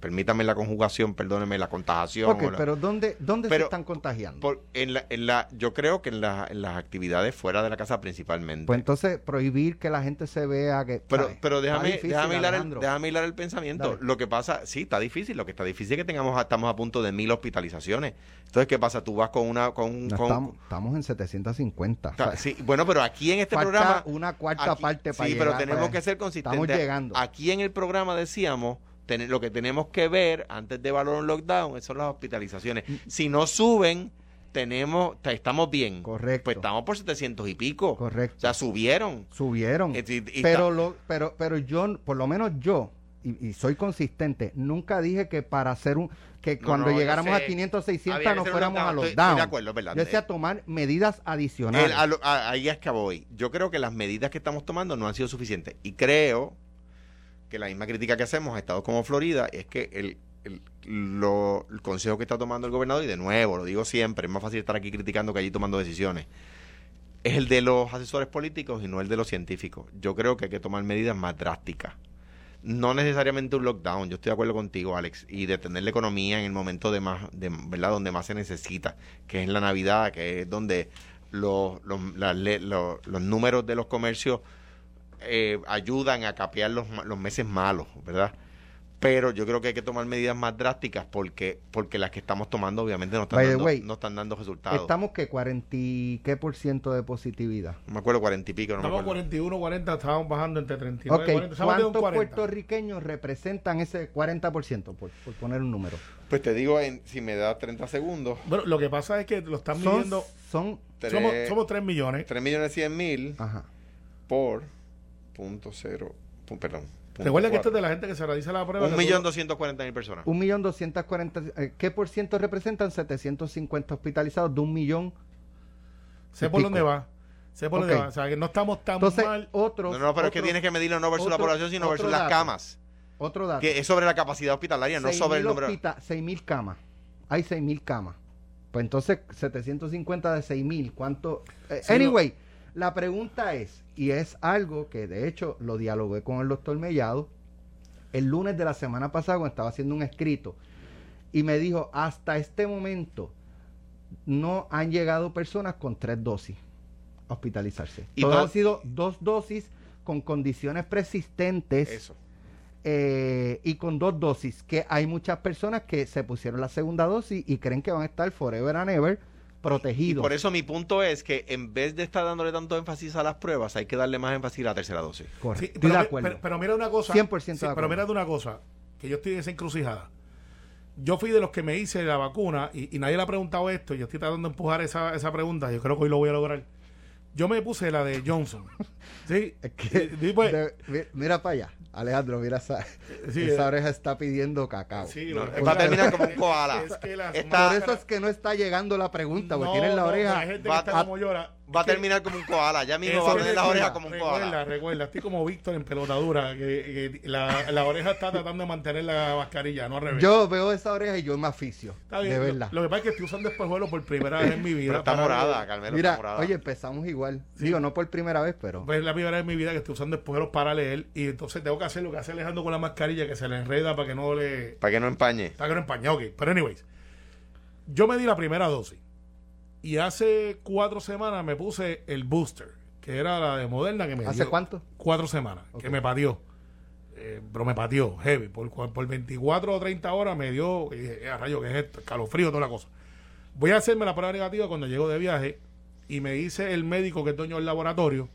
permítame la conjugación, perdóneme la contagiación. Ok, o la- pero ¿dónde, dónde Pero- se están contagiando? por- en la, en la, yo creo que en, la- en las actividades fuera de la casa principalmente. Pues entonces prohibir que la gente se vea que... Pero, ¿sabes? pero Está déjame, difícil, déjame, hilar el, déjame hilar el pensamiento. Dale. Lo que pasa, sí, está difícil. Lo que está difícil es que tengamos, estamos a punto de mil hospitalizaciones. Entonces, ¿qué pasa? Tú vas con una, con, un- No, con- estamos, estamos en 750. o Ta- sea, sí, bueno, pero aquí en este falta programa. una cuarta aquí- parte para Sí, llegar, pero tenemos para- que ser consistentes. Estamos llegando. Aquí en el programa decíamos. Ten- lo que tenemos que ver antes de evaluar un lockdown son las hospitalizaciones. Mm. Si no suben, tenemos, ta- estamos bien. Correcto. Pues estamos por 700 y pico. Correcto. O sea, subieron. Subieron. Y- y- y pero, lo, pero, pero yo, por lo menos yo, y, soy consistente, nunca dije que para hacer un... Que No, cuando no, llegáramos a 500, 600 Había que no hacer un fuéramos a lockdown. los down. de acuerdo, verdad. Yo decía tomar medidas adicionales. El- a lo- a- ahí es que voy. Yo creo que las medidas que estamos tomando no han sido suficientes. Y creo que la misma crítica que hacemos a estados como Florida es que el, el, lo- el consejo que está tomando el gobernador, y de nuevo, lo digo siempre, es más fácil estar aquí criticando que allí tomando decisiones, es el de los asesores políticos y no el de los científicos. Yo creo que hay que tomar medidas más drásticas. No necesariamente un lockdown, yo estoy de acuerdo contigo, Alex, y detener la economía en el momento de más, de, ¿verdad? donde más se necesita, que es la Navidad, que es donde los, los, los números de los comercios eh, ayudan a capear los, los meses malos, ¿verdad? Pero yo creo que hay que tomar medidas más drásticas porque porque las que estamos tomando obviamente no están, dando, way, no están dando resultados. Estamos que 40 y qué por ciento de positividad. No me acuerdo, cuarenta y pico, no Estamos acuerdo. 41, 40, estábamos bajando entre 39 Ok, y 40. Estamos de un ¿cuántos 40. puertorriqueños representan ese 40%? Por, por poner un número. Pues te digo, en, si me da 30 segundos, Bueno, lo que pasa es que lo están Son, midiendo. son tres- Somos, somos 3 millones. 3 millones 100 mil ajá. por punto cero, pu- perdón. punto Recuerda que esto es de la gente que se realiza la prueba. Un que millón tú- doscientos cuarenta mil personas. Un millón doscientos cuarenta, eh, ¿qué por ciento representan? 750 hospitalizados de un millón. Sé por dónde va. Sé por Ok. dónde va. O sea, que no estamos tan Entonces, mal. otros. No, no, pero es que otros- tienes que medirlo no versus la otro- población, sino otro versus las dato. camas. Otro dato. Que es sobre la capacidad hospitalaria, no sobre el número. 6.000 camas. Hay 6.000 camas. Pues entonces, 750 de 6.000, ¿cuánto? Eh, Sí, anyway, la pregunta es, y es algo que de hecho lo dialogué con el doctor Mellado el lunes de la semana pasada cuando estaba haciendo un escrito, y me dijo, hasta este momento no han llegado personas con tres dosis a hospitalizarse. Y Todas to- han sido dos dosis con condiciones persistentes Eso. eh, y con dos dosis, que hay muchas personas que se pusieron la segunda dosis y creen que van a estar forever and ever Y protegidos. por eso mi punto es que en vez de estar dándole tanto énfasis a las pruebas, hay que darle más énfasis a la tercera dosis. Correcto. Sí, pero, de acuerdo. pero- pero mira una cosa. 100% sí, de Pero mira de una cosa. Que yo estoy en esa encrucijada. Yo fui de los que me hice la vacuna y, y nadie le ha preguntado esto. y Yo estoy tratando de empujar esa, esa pregunta. Yo creo que hoy lo voy a lograr. Yo me puse la de Johnson. ¿Sí? (laughs) Es que, Y- y pues- de- mira para allá. Alejandro, mira esa, (laughs) Sí, esa eh. oreja está pidiendo cacao. Sí, No, va a terminar como un koala. Es que las Esta- Por eso es que no está llegando la pregunta, porque No, tienes la no, oreja. Hay gente que va está a- como llora. Va a terminar como un koala. Ya mismo va a poner las orejas como un recuerda, koala. Recuerda, estoy como Víctor en pelotadura, que, que la, la oreja está tratando de mantener la mascarilla, no al revés. Yo veo esa oreja y yo me aficio. Está bien, De lo- verdad. Lo, que pasa es que estoy usando espejuelos por primera vez en mi vida. Pero está para- morada, Carmelo. está Mira, morada. oye, empezamos igual. Digo, no por primera vez, pero. Pues es la primera vez en mi vida que estoy usando espejuelos para leer y entonces tengo que hacer lo que hace Alejandro con la mascarilla, que se le enreda para que no le... Para que no empañe. Está que no empaña, ok. Pero anyways, yo me di la primera dosis y hace cuatro semanas me puse el booster, que era la de Moderna que me ¿Hace dio cuánto? Cuatro semanas, que me pateó. Eh, pero me pateó, heavy. Por, por 24 o 30 horas me dio, y dije, "Eh, a rayo, ¿qué es esto? Calofrío, toda la cosa. Voy a hacerme la prueba negativa cuando llego de viaje y me dice el médico que es dueño del laboratorio,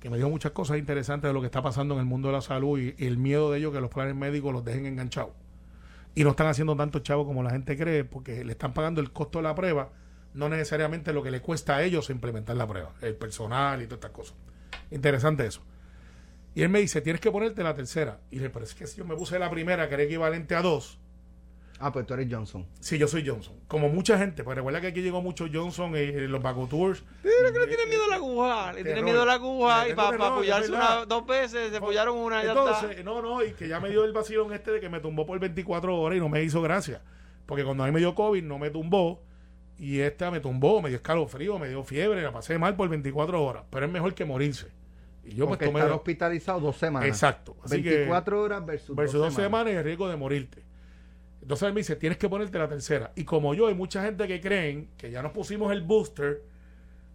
que me dijo muchas cosas interesantes de lo que está pasando en el mundo de la salud y, y el miedo de ellos que los planes médicos los dejen enganchados. Y no están haciendo tanto chavo como la gente cree, porque le están pagando el costo de la prueba, no necesariamente lo que le cuesta a ellos implementar la prueba, el personal y todas estas cosas. Interesante eso. Y él me dice, tienes que ponerte la tercera. Y le dije, pero es que si yo me puse la primera, que era equivalente a dos, Ah, pues tú eres Johnson. si yo soy Johnson. Como mucha gente, pues recuerda que aquí llegó mucho Johnson en los Baco Tours. Pero que le tiene miedo a la aguja. Le tiene Terror. miedo a la aguja. Y para error, apoyarse una, dos veces, se apoyaron una y ya Entonces, está. no, no, y que ya me dio el vacilón este de que me tumbó por 24 horas y no me hizo gracia. Porque cuando a mí me dio COVID no me tumbó y esta me tumbó, me dio escalofrío, me dio fiebre, la pasé mal por 24 horas. Pero es mejor que morirse. Y yo pues Porque tomé... estar hospitalizado dos semanas. Exacto. Así que- 24 horas versus, versus dos semanas y el riesgo de morirte. Entonces él me dice, tienes que ponerte la tercera. Y como yo, hay mucha gente que creen que ya nos pusimos el booster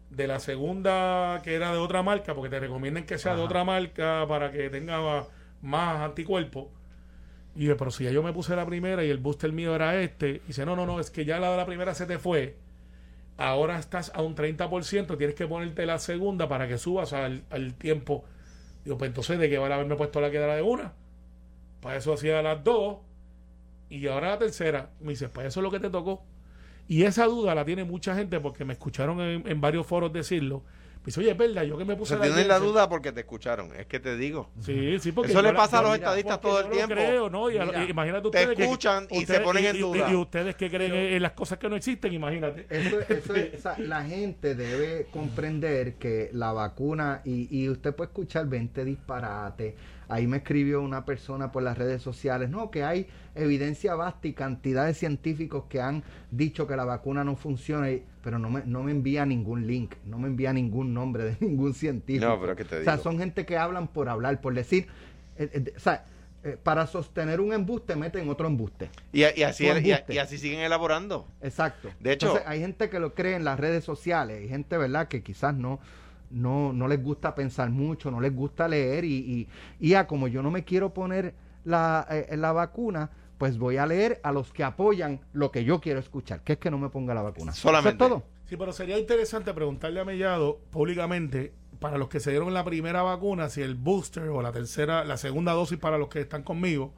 de la segunda que era de otra marca, porque te recomiendan que sea de otra marca para que tenga más anticuerpos. Y dije, pero si ya yo me puse la primera y el booster mío era este, y dice, no, no, no, es que ya la de la primera se te fue. Ahora estás a un 30%, tienes que ponerte la segunda para que subas al, al tiempo. Digo, pues entonces, ¿de qué vale haberme puesto la que era de una? Para eso hacía las dos. Y ahora la tercera. Me dice, pues eso es lo que te tocó. Y esa duda la tiene mucha gente porque me escucharon en, en varios foros decirlo. Dice, oye, es verdad, yo que me O puse sea, tienes la Janssen". duda porque te escucharon. Es que te digo. Sí, sí, porque Eso le la- pasa a los mira, estadistas todo el lo tiempo. creo, ¿no? Y imagínate te ustedes que- escuchan y se ustedes- ponen en y- y- duda. Y, ustedes que creen en las cosas que no existen, imagínate. Eso, eso es- o sea, la gente debe comprender que la vacuna, y, y usted puede escuchar 20 disparates. Ahí me escribió una persona por las redes sociales, no, que hay evidencia vasta y cantidad de científicos que han dicho que la vacuna no funciona, pero no me, no me envía ningún link, no me envía ningún nombre de (laughs) ningún científico. No, pero ¿qué te O sea, digo? son gente que hablan por hablar, por decir, eh, eh, o sea, eh, para sostener un embuste meten otro embuste. Y, y así, Su y, embuste. y así siguen elaborando. Exacto. De hecho- Entonces, hay gente que lo cree en las redes sociales, hay gente, ¿verdad?, que quizás no, no, no les gusta pensar mucho, no les gusta leer y, y, y ah, como yo no me quiero poner la, eh, la vacuna, pues voy a leer a los que apoyan lo que yo quiero escuchar, que es que no me ponga la vacuna. Solamente. Eso es todo. Sí, pero sería interesante preguntarle a Mellado públicamente para los que se dieron la primera vacuna, si el booster o la tercera, la segunda dosis para los que están conmigo,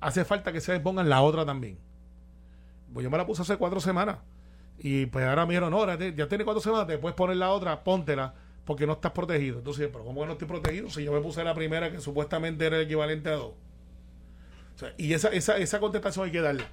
hace falta que se pongan la otra también. Pues yo me la puse hace cuatro semanas. Y pues ahora me dijeron, no, ahora te- ya tiene cuatro semanas, te puedes poner la otra, póntela, porque no estás protegido. Entonces, pero ¿cómo que no estoy protegido? Si yo me puse la primera que supuestamente era el equivalente a dos. O sea, y esa, esa, esa contestación hay que darla.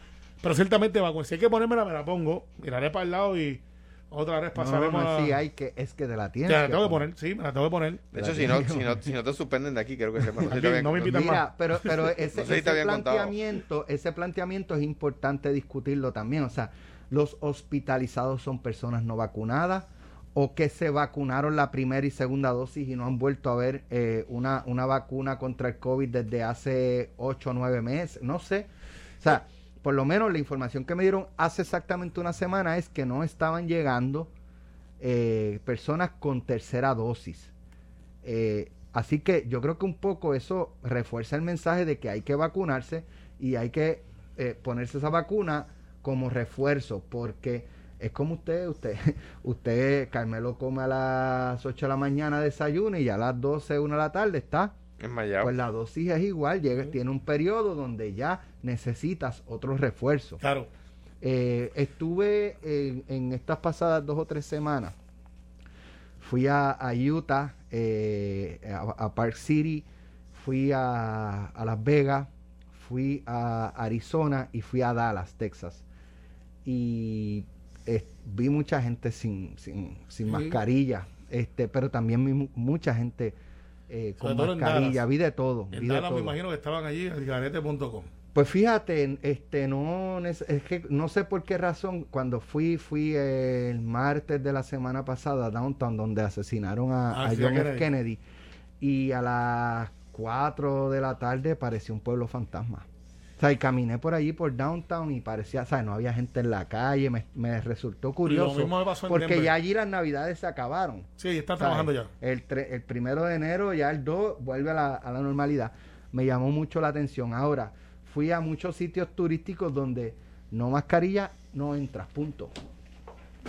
Pero ciertamente vacuna. Si hay que ponérmela, me la pongo, miraré para el lado y otra vez No, pasaremos no, a... sí, hay que, es que de la tienes. sea, la tengo que poner. poner, sí, me la tengo que poner. De hecho, si no, si, no, si no te suspenden de aquí, creo que sepan. Aquí no me invitan Mira, más. pero, pero (laughs) ese, No sé si te ese contado. planteamiento, ese planteamiento es importante discutirlo también. O sea, los hospitalizados son personas no vacunadas o que se vacunaron la primera y segunda dosis y no han vuelto a ver eh, una, una vacuna contra el COVID desde hace 8 o 9 meses. No sé. O sea, por lo menos la información que me dieron hace exactamente una semana es que no estaban llegando eh, personas con tercera dosis. Eh, así que yo creo que un poco eso refuerza el mensaje de que hay que vacunarse y hay que ponerse esa vacuna como refuerzo, porque es como usted, usted, (laughs) usted, Carmelo come a las 8 de la mañana desayuna y ya a las 12, 1 de la tarde está. Enmayado. Pues la dosis es igual, llega, tiene un periodo donde ya necesitas otro refuerzo. Claro. Eh, estuve en, en estas pasadas dos o tres semanas. Fui a, a Utah, eh, a, a Park City, fui a, a Las Vegas, fui a Arizona y fui a Dallas, Texas. Y eh, vi mucha gente sin, sin, sin Sí. mascarilla, este, pero también vi mu- mucha gente eh, con mascarilla, vi de todo. En vi de Dallas me todo. imagino que estaban allí, el garete.com. Pues fíjate, este no es, que no sé por qué razón cuando fui fui el martes de la semana pasada a Downtown donde asesinaron a, Ah, a John F. Kennedy. Kennedy y a las 4 de la tarde parecía un pueblo fantasma. O sea, y caminé por allí por Downtown y parecía, o sea, no había gente en la calle, me, me resultó curioso mismo me pasó en porque Denver. ya allí las navidades se acabaron. Sí, está ¿sabes? trabajando ya. El, tre- el primero de enero, ya el 2 vuelve a la, a la normalidad. Me llamó mucho la atención. Ahora, fui a muchos sitios turísticos donde no mascarilla, no entras, punto.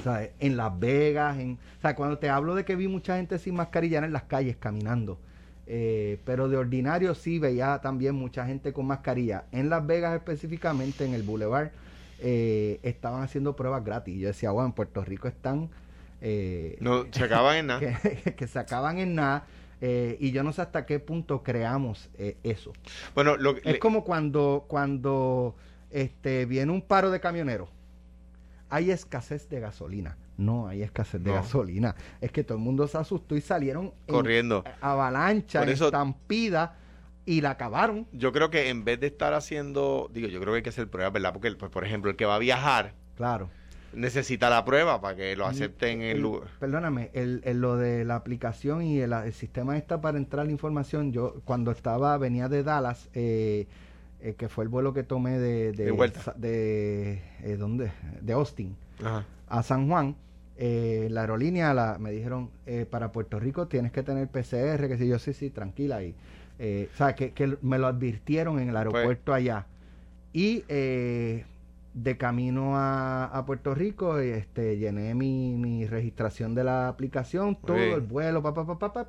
¿Sabes? En Las Vegas, en, o sea, cuando te hablo de que vi mucha gente sin mascarilla en las calles caminando. Eh, pero de ordinario sí veía también mucha gente con mascarilla. En Las Vegas específicamente, en el Boulevard, eh, estaban haciendo pruebas gratis. Yo decía, bueno, en Puerto Rico están... eh, No se acaban en nada. (laughs) que, (laughs) que se acaban en nada. eh, y yo no sé hasta qué punto creamos eh, eso. Bueno, lo, Es le- como cuando, cuando este, viene un paro de camioneros. Hay escasez de gasolina. No hay escasez de No. gasolina. Es que todo el mundo se asustó y salieron en corriendo. avalancha, Por en eso- estampida y la acabaron. Yo creo que en vez de estar haciendo, digo, yo creo que hay que hacer pruebas, ¿verdad? Porque, pues, por ejemplo, el que va a viajar Claro. necesita la prueba para que lo acepten en el El- lugar. Perdóname, el, el- lo de la aplicación y el, el sistema está para entrar la información. Yo cuando estaba, venía de Dallas, eh, eh, que fue el vuelo que tomé de de, De vuelta. sa- de, eh, ¿dónde? de Austin Ajá. a San Juan. eh, la aerolínea la, me dijeron eh, para Puerto Rico tienes que tener PCR, que si yo sí, sí, tranquila. Y, eh, o sea, que, que me lo advirtieron en el aeropuerto allá. Y eh, de camino a, a Puerto Rico, este, llené mi, mi registración de la aplicación, todo bien. el vuelo, pa, pa, pa, pa, pa.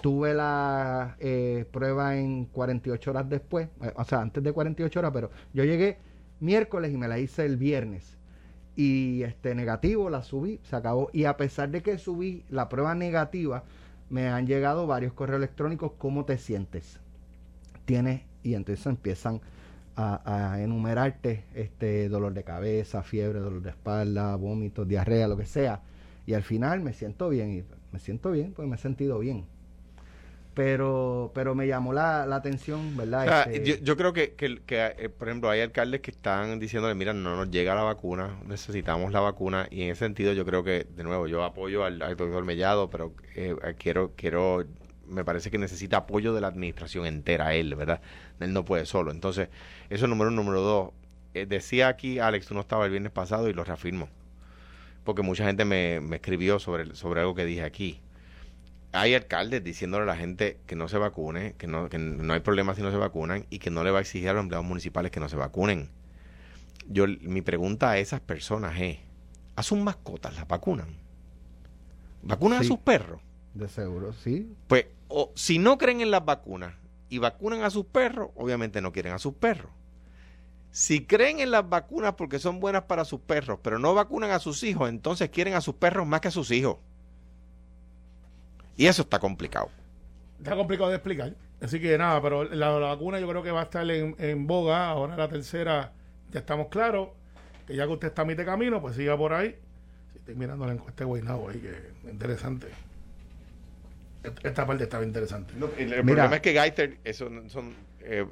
Tuve la eh, prueba en 48 horas después, eh, o sea, antes de 48 horas, pero yo llegué miércoles y me la hice el viernes. Y este negativo la subí, se acabó. Y a pesar de que subí la prueba negativa, me han llegado varios correos electrónicos, ¿cómo te sientes? Tienes, y entonces empiezan a, a enumerarte este dolor de cabeza, fiebre, dolor de espalda, vómitos, diarrea, lo que sea. Y al final me siento bien, y me siento bien, pues me he sentido bien. Pero, pero me llamó la, la atención, ¿verdad? O sea, Este, yo, yo creo que, que, que, eh, por ejemplo, hay alcaldes que están diciéndole, mira, no nos llega la vacuna, necesitamos la vacuna, y en ese sentido yo creo que, de nuevo, yo apoyo al, al doctor Mellado, pero eh, quiero, quiero, me parece que necesita apoyo de la administración entera, él, ¿verdad? Él no puede solo. Entonces, eso es número uno. Número dos, eh, decía aquí, Alex, tú no estabas el viernes pasado y lo reafirmo, porque mucha gente me, me escribió sobre, sobre algo que dije aquí hay alcaldes diciéndole a la gente que no se vacune, que no, que no hay problema si no se vacunan y que no le va a exigir a los empleados municipales que no se vacunen. Yo, mi pregunta a esas personas es, ¿a sus mascotas las vacunan? ¿Vacunan Sí. a sus perros? de seguro, sí. Pues, o, si no creen en las vacunas y vacunan a sus perros, obviamente no quieren a sus perros. Si creen en las vacunas porque son buenas para sus perros, pero no vacunan a sus hijos, entonces quieren a sus perros más que a sus hijos. Y eso está complicado. Está complicado de explicar. Así que nada, pero la, la vacuna yo creo que va a estar en, en boga. Ahora la tercera, ya estamos claros. Que ya que usted está a mitad de camino, pues siga por ahí. Si estoy mirando la encuesta de Guaynabo ahí, que interesante. Esta- parte estaba interesante. el Mira. problema es que Geister eso no- son, eh,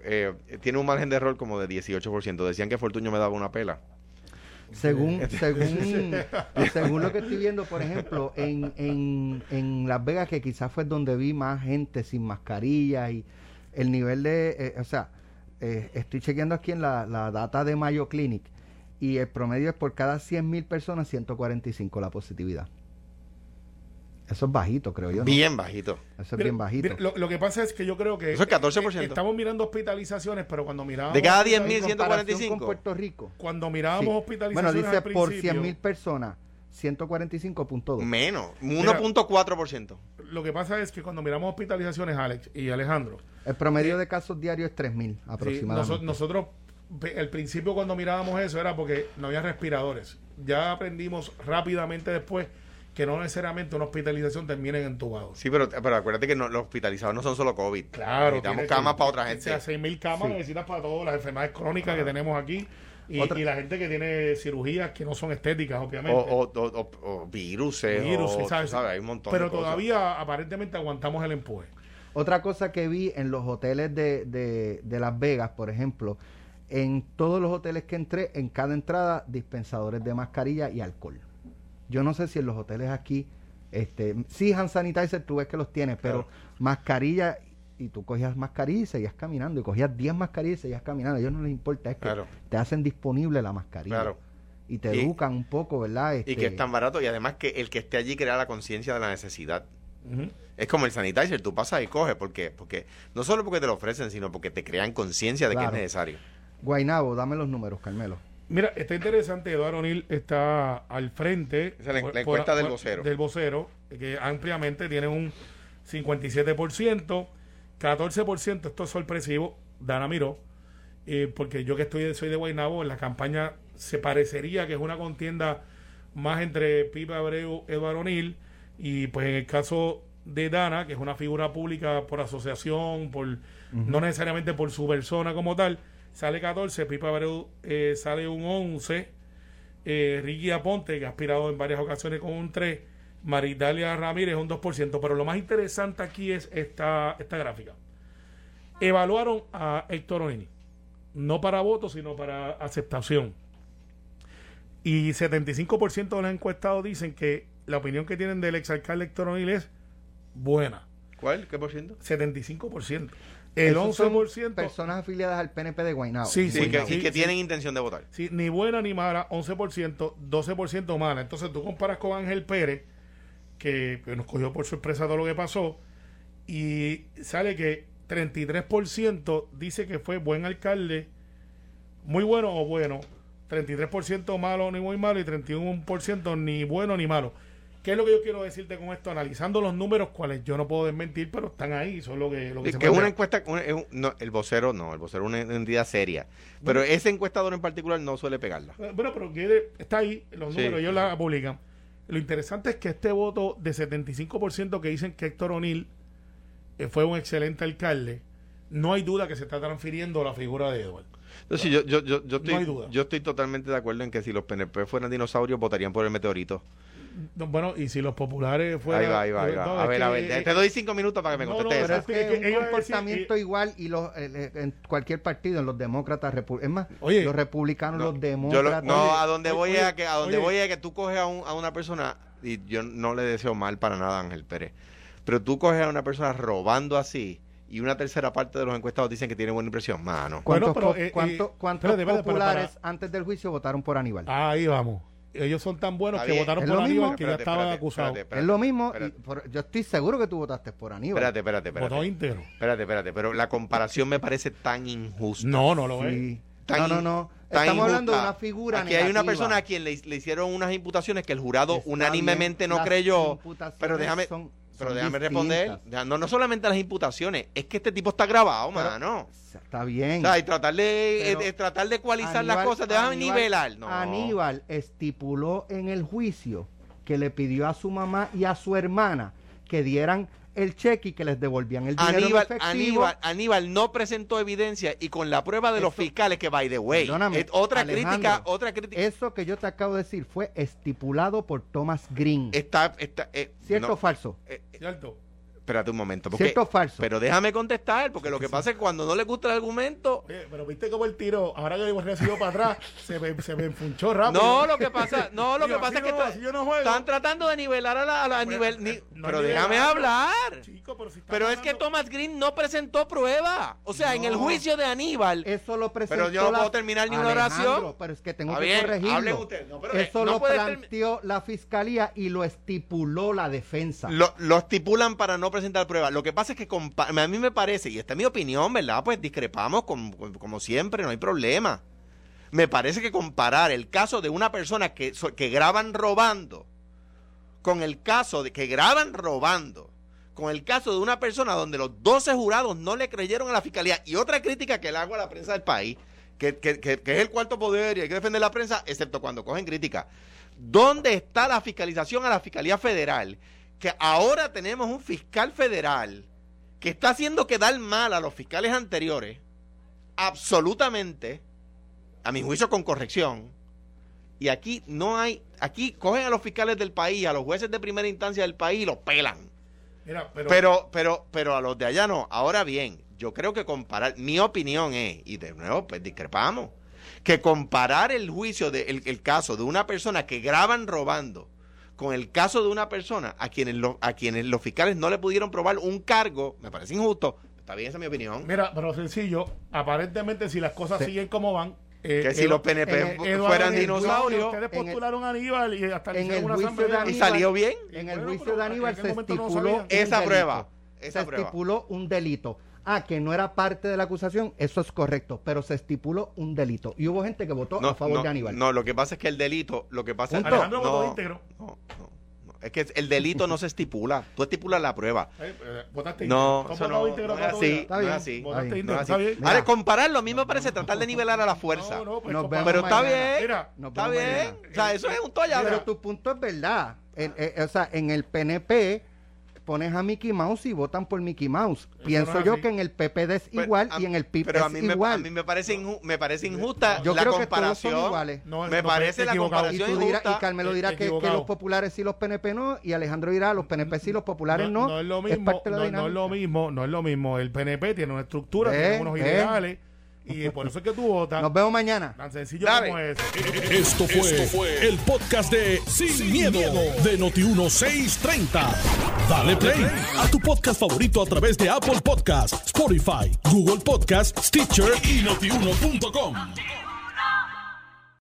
eh, tiene un margen de error como de 18%. Decían que Fortuño me daba una pela. Según, (laughs) según, según lo que estoy viendo, por ejemplo, en, en, en Las Vegas, que quizás fue donde vi más gente sin mascarilla y el nivel de, eh, o sea, eh, estoy chequeando aquí en la, la data de Mayo Clinic y el promedio es por cada 100 mil personas 145 la positividad. Eso es bajito, creo yo. ¿no? Bien bajito. Eso es Mira, bien bajito. mira, lo, lo que pasa es que yo creo que. Eso es 14%. eh, estamos mirando hospitalizaciones, pero cuando mirábamos. De cada En 10.000, comparación 145. con Puerto Rico. Cuando mirábamos Sí. hospitalizaciones. Bueno, dice al por principio, 100 mil personas, 145.2. Menos, Mira. 1.4%. Lo que pasa es que cuando miramos hospitalizaciones, Alex y Alejandro, El promedio de casos diarios es 3.000 Sí, aproximadamente. noso- nosotros, al principio cuando mirábamos eso era porque no había respiradores. Ya aprendimos rápidamente después que no necesariamente una hospitalización termine en entubados. Sí, pero, pero acuérdate que no- los hospitalizados no son solo COVID. Claro. Necesitamos camas que- para otra O gente. sea, 6.000 camas Sí. necesitas para todas las enfermedades crónicas que tenemos aquí Y, Otra- y la gente que tiene cirugías que no son estéticas, O, obviamente. o, o, o- o viruses, Virus, o, ¿sabes? sabes, hay un montón Pero de cosas. todavía aparentemente aguantamos el empuje. Otra cosa que vi en los hoteles de, de, de Las Vegas, por ejemplo, en todos los hoteles que entré, en cada entrada, dispensadores de mascarilla y alcohol. Yo no sé si en los hoteles aquí, este, sí, hand sanitizer tú ves que los tienes, pero Claro. mascarilla, y tú cogías mascarilla y seguías caminando, y cogías 10 mascarillas y seguías caminando. A ellos no les importa, es que Claro. te hacen disponible la mascarilla. Claro. Y te Y- educan un poco, ¿verdad? Y que Este, es tan barato y además que el que esté allí crea la conciencia de la necesidad. Es como el sanitizer, tú pasas y coges, porque porque no solo porque te lo ofrecen, sino porque te crean conciencia de que es necesario. Guainabo, dame los números, Carmelo. Mira, está interesante, Eduardo O'Neill está al frente. Esa es la- la encuesta del vocero. Del vocero, que ampliamente tiene un 57%, 14%, esto es sorpresivo, Dana miró, eh, porque yo que estoy soy de Guaynabo, en la campaña se parecería que es una contienda más entre Pipe Abreu, Eduardo O'Neill, y pues en el caso de Dana, que es una figura pública por asociación, por no necesariamente por su persona como tal, sale 14, Pipe Abreu eh, sale un 11, eh, Ricky Aponte, que ha aspirado en varias ocasiones con un 3, Maridalia Ramírez un 2%, pero lo más interesante aquí es esta, esta gráfica. Evaluaron a Héctor O'Neill, no para votos, sino para aceptación. Y 75% de los encuestados dicen que la opinión que tienen del exalcalde Héctor O'Neill es buena. ¿Cuál? ¿Qué por ciento? 75%. El Esos son 11%. Personas afiliadas al PNP de Guaynabo. Sí, Sí, que, sí, y que sí. tienen intención de votar. Sí, ni buena ni mala, 11%, 12% mala. Entonces tú comparas con Ángel Pérez, que, que nos cogió por sorpresa todo lo que pasó, y sale que 33% dice que fue buen alcalde, muy bueno o bueno, 33% malo ni muy malo y 31% ni bueno ni malo. ¿Qué es lo que yo quiero decirte con esto? Analizando los números, cuales yo no puedo desmentir, pero están ahí, son lo que, lo que Es se que una encuesta, un- no, el vocero no, el vocero es una entidad seria. Pero ese encuestador en particular no suele pegarla. Eh, Bueno, pero está ahí, los Sí, números, ellos sí, la publican. Lo interesante es que este voto de 75% que dicen que Héctor O'Neill eh, fue un excelente alcalde, no hay duda que se está transfiriendo la figura de Edward. Entonces, yo, yo, yo, yo, No hay estoy, duda. yo estoy totalmente de acuerdo en que si los PNP fueran dinosaurios, votarían por el meteorito. No, Bueno, y si los populares fueran... ahí va, ahí va, ahí va. no, a ver, que, a ver, eh, te doy cinco minutos para que me no, no, contestes Pero es que un comportamiento igual y los eh, eh, en cualquier partido, en los demócratas, es más, Oye, los republicanos, No, los yo demócratas. lo- no, Oye, a donde voy oye, es a que a donde oye. voy es a que tú coges a, un- a una persona y yo no le deseo mal para nada a Ángel Pérez, pero tú coges a una persona robando así y una tercera parte de los encuestados dicen que tiene buena impresión, mano. ¿Cuántos, Bueno, pero, po- eh, cuánto- eh, cuántos espérate, espérate, pero populares para- antes del juicio votaron por Aníbal? Ahí vamos. Ellos son tan buenos que votaron Es por lo mismo. Aníbal que ya estaba espérate, acusado. espérate, es lo mismo. y espérate. por- yo estoy seguro que tú votaste por Aníbal. Espérate, espérate, espérate. Votó íntegro. Espérate, espérate, pero la comparación me parece tan injusta. No, no lo es. Sí. Tan no, no, no. Estamos hablando de injusta. una figura Aquí hay una negativa. persona a quien le, le hicieron unas imputaciones que el jurado Está unánimemente bien, no las creyó. Pero déjame, son- pero déjame distintas. responder. No, no solamente las imputaciones, es que este tipo está grabado, Pero- mano. Está O bien. sea, y tratar de, eh, tratar de ecualizar las cosas, déjame nivelar. No. Aníbal estipuló en el juicio que le pidió a su mamá y a su hermana que dieran el cheque y que les devolvían el dinero en Aníbal, efectivo. Aníbal, Aníbal no presentó evidencia y con la prueba de los fiscales que by the way, es otra Alejandro, crítica, otra crítica Eso que yo te acabo de decir fue estipulado por Thomas Green. está, está eh, ¿Cierto no, o falso? eh, ¿Cierto? Espérate un momento, porque, ¿Cierto o falso? pero déjame contestar, porque lo que pasa es que cuando no le gusta el argumento, Oye, pero viste cómo el tiro, ahora que hemos recibido para atrás, (laughs) se me, se me enfunchó rápido. no, lo que pasa, no, lo Digo, que pasa es que no, yo no juego. están tratando de nivelar a la, a la Bueno, nivel, ni- eh, no pero déjame hablar. Chico, pero si Pero es que Thomas Green no presentó prueba. O sea, en el juicio de Aníbal, Eso lo presentó yo no puedo terminar ni una oración. pero es que tengo que corregirlo. hablen ustedes. No, pero, eh, Eso no lo planteó la fiscalía y lo estipuló la defensa. Lo, lo estipulan para no presentar pruebas. Lo que pasa es que a mí me parece, y esta es mi opinión, ¿verdad? Pues discrepamos como siempre, no hay problema. Me parece que comparar el caso de una persona que, que graban robando con el caso de que graban robando con el caso de una persona donde los 12 jurados no le creyeron a la fiscalía y otra crítica que le hago a la prensa del país, que- que es el cuarto poder y hay que defender la prensa, excepto cuando cogen crítica. ¿Dónde está la fiscalización a la Fiscalía Federal? Que ahora tenemos un fiscal federal que está haciendo quedar mal a los fiscales anteriores, absolutamente, a mi juicio con corrección. Y aquí no hay, aquí cogen a los fiscales del país, a los jueces de primera instancia del país y los pelan. Mira, pero, Pero, pero, pero a los de allá no. Ahora bien, yo creo que comparar, mi opinión es, y de nuevo, pues discrepamos, que comparar el juicio, de, el, el caso de una persona que graban robando con el caso de una persona a quienes, lo- a quienes los fiscales no le pudieron probar un cargo, me parece injusto. Está bien, esa es mi opinión. mira, pero sencillo, aparentemente si las cosas Sí. siguen como van, eh, Que si los PNP eh, fueran dinosaurios. Ustedes postularon a Aníbal y hasta en el una juicio de asamblea. ¿Y Aníbal- salió bien? En el Bueno, juicio de Aníbal se momento no estipuló un Esa prueba, esa se prueba. estipuló un delito. Ah, que no era parte de la acusación, eso es correcto, pero se estipuló un delito. Y hubo gente que votó a favor no, de Aníbal. no, lo que pasa es que el delito, lo que pasa es Punto. Alejandro votó no, íntegro. no, no, no. Es que el delito no se estipula. Tú estipulas la prueba. (laughs) Eh, eh, votaste No, íntegro. eso ¿Tú no, votaste íntegro no es así. Está No es bien. así. Votaste Está bien. íntegro, No es está así. bien. Ahora, compararlo a mí me parece tratar de nivelar a la fuerza. No, no, pues Nos compa- vemos Pero está mañana. bien. Mira, Nos Está bien. mañana. O sea, eso es un toalla. Pero tu punto es verdad. En- eh, o sea, en el PNP pones a Mickey Mouse y votan por Mickey Mouse. Pienso no yo que en el PPD es Pero igual a- y en el PIB pero a es mí me, igual. a mí me parece, inju- me parece injusta Yo la creo que todos comparación. son iguales. No, me no, parece la equivocado. y, comparación tú dirás, injusta. y Carmelo dirá que, los populares sí, los PNP no, y Alejandro dirá los PNP sí, los populares no. no es lo mismo, no, no es lo mismo, no es lo mismo. El PNP tiene una estructura, tiene unos ideales y por eso es que tú votas. Nos vemos mañana. Tan sencillo Dale. como eso. Esto fue, el podcast de Sin, miedo, de Noti1630. Dale play a tu podcast favorito a través de Apple Podcasts, Spotify, Google Podcasts, Stitcher y notiuno.com.